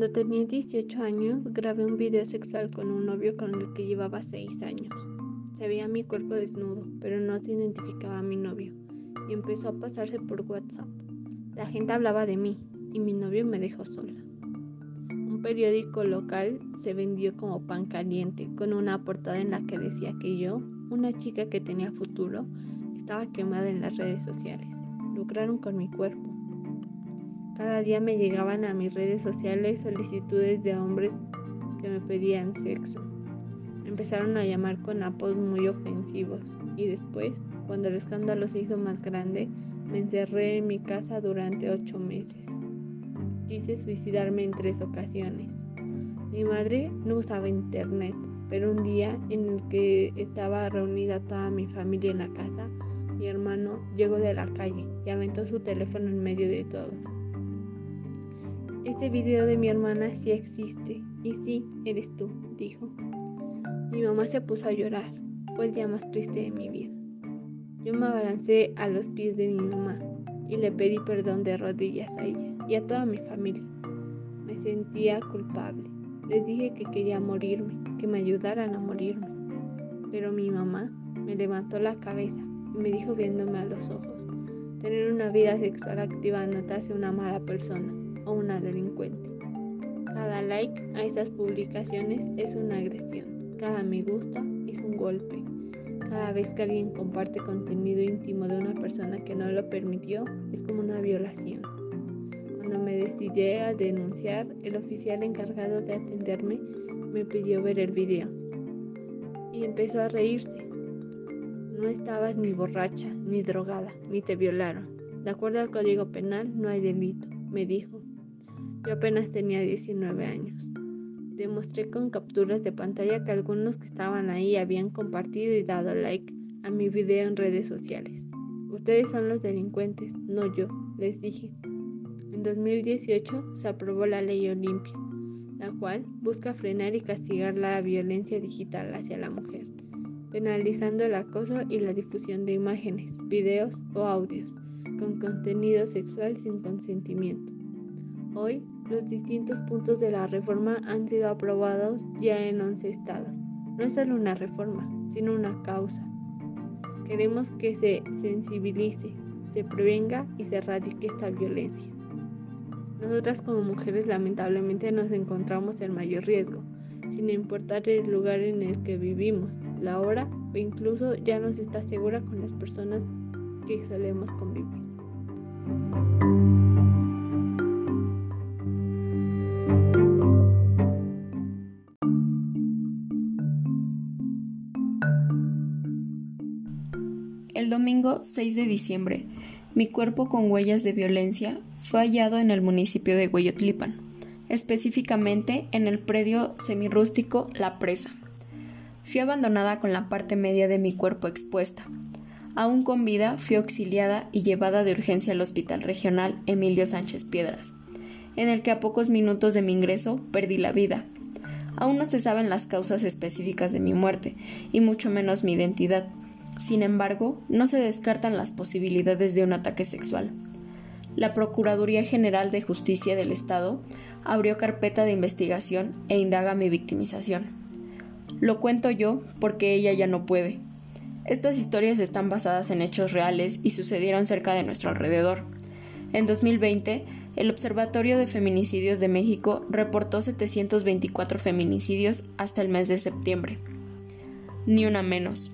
Cuando tenía 18 años, grabé un video sexual con un novio con el que llevaba 6 años. Se veía mi cuerpo desnudo, pero no se identificaba a mi novio, y empezó a pasarse por WhatsApp. La gente hablaba de mí, y mi novio me dejó sola. Un periódico local se vendió como pan caliente, con una portada en la que decía que yo, una chica que tenía futuro, estaba quemada en las redes sociales. Lucraron con mi cuerpo. Cada día me llegaban a mis redes sociales solicitudes de hombres que me pedían sexo. empezaron a llamar con apodos muy ofensivos y después, cuando el escándalo se hizo más grande, me encerré en mi casa durante ocho meses. Quise suicidarme en tres ocasiones. Mi madre no usaba internet, pero un día en el que estaba reunida toda mi familia en la casa, mi hermano llegó de la calle y aventó su teléfono en medio de todos. Este video de mi hermana sí existe. Y sí, eres tú, dijo. Mi mamá se puso a llorar. Fue el día más triste de mi vida. Yo me abalancé a los pies de mi mamá y le pedí perdón de rodillas a ella y a toda mi familia. Me sentía culpable. Les dije que quería morirme, que me ayudaran a morirme. Pero mi mamá me levantó la cabeza y me dijo viéndome a los ojos, tener una vida sexual activa no te hace una mala persona o una delincuente. Cada like a esas publicaciones es una agresión. Cada me gusta es un golpe. Cada vez que alguien comparte contenido íntimo de una persona que no lo permitió, es como una violación. Cuando me decidí a denunciar, el oficial encargado de atenderme me pidió ver el video y empezó a reírse. No estabas ni borracha, ni drogada, ni te violaron. De acuerdo al Código Penal, no hay delito, me dijo. Yo apenas tenía 19 años. Demostré con capturas de pantalla que algunos que estaban ahí habían compartido y dado like a mi video en redes sociales. Ustedes son los delincuentes, no yo, les dije. En 2018 se aprobó la ley Olimpia, la cual busca frenar y castigar la violencia digital hacia la mujer, penalizando el acoso y la difusión de imágenes, videos o audios con contenido sexual sin consentimiento. Hoy, los distintos puntos de la reforma han sido aprobados ya en 11 estados. No es solo una reforma, sino una causa. Queremos que se sensibilice, se prevenga y se erradique esta violencia. Nosotras como mujeres lamentablemente nos encontramos en mayor riesgo, sin importar el lugar en el que vivimos, la hora o incluso ya no se está segura con las personas que solemos convivir. El domingo 6 de diciembre, mi cuerpo con huellas de violencia fue hallado en el municipio de Hueyotlipan, específicamente en el predio semirústico La Presa. Fui abandonada con la parte media de mi cuerpo expuesta. Aún con vida, fui auxiliada y llevada de urgencia al Hospital Regional Emilio Sánchez Piedras, en el que a pocos minutos de mi ingreso perdí la vida. Aún no se saben las causas específicas de mi muerte, y mucho menos mi identidad, sin embargo, no se descartan las posibilidades de un ataque sexual. La Procuraduría General de Justicia del Estado abrió carpeta de investigación e indaga mi victimización. Lo cuento yo porque ella ya no puede. Estas historias están basadas en hechos reales y sucedieron cerca de nuestro alrededor. En 2020, el Observatorio de Feminicidios de México reportó 724 feminicidios hasta el mes de septiembre. Ni una menos.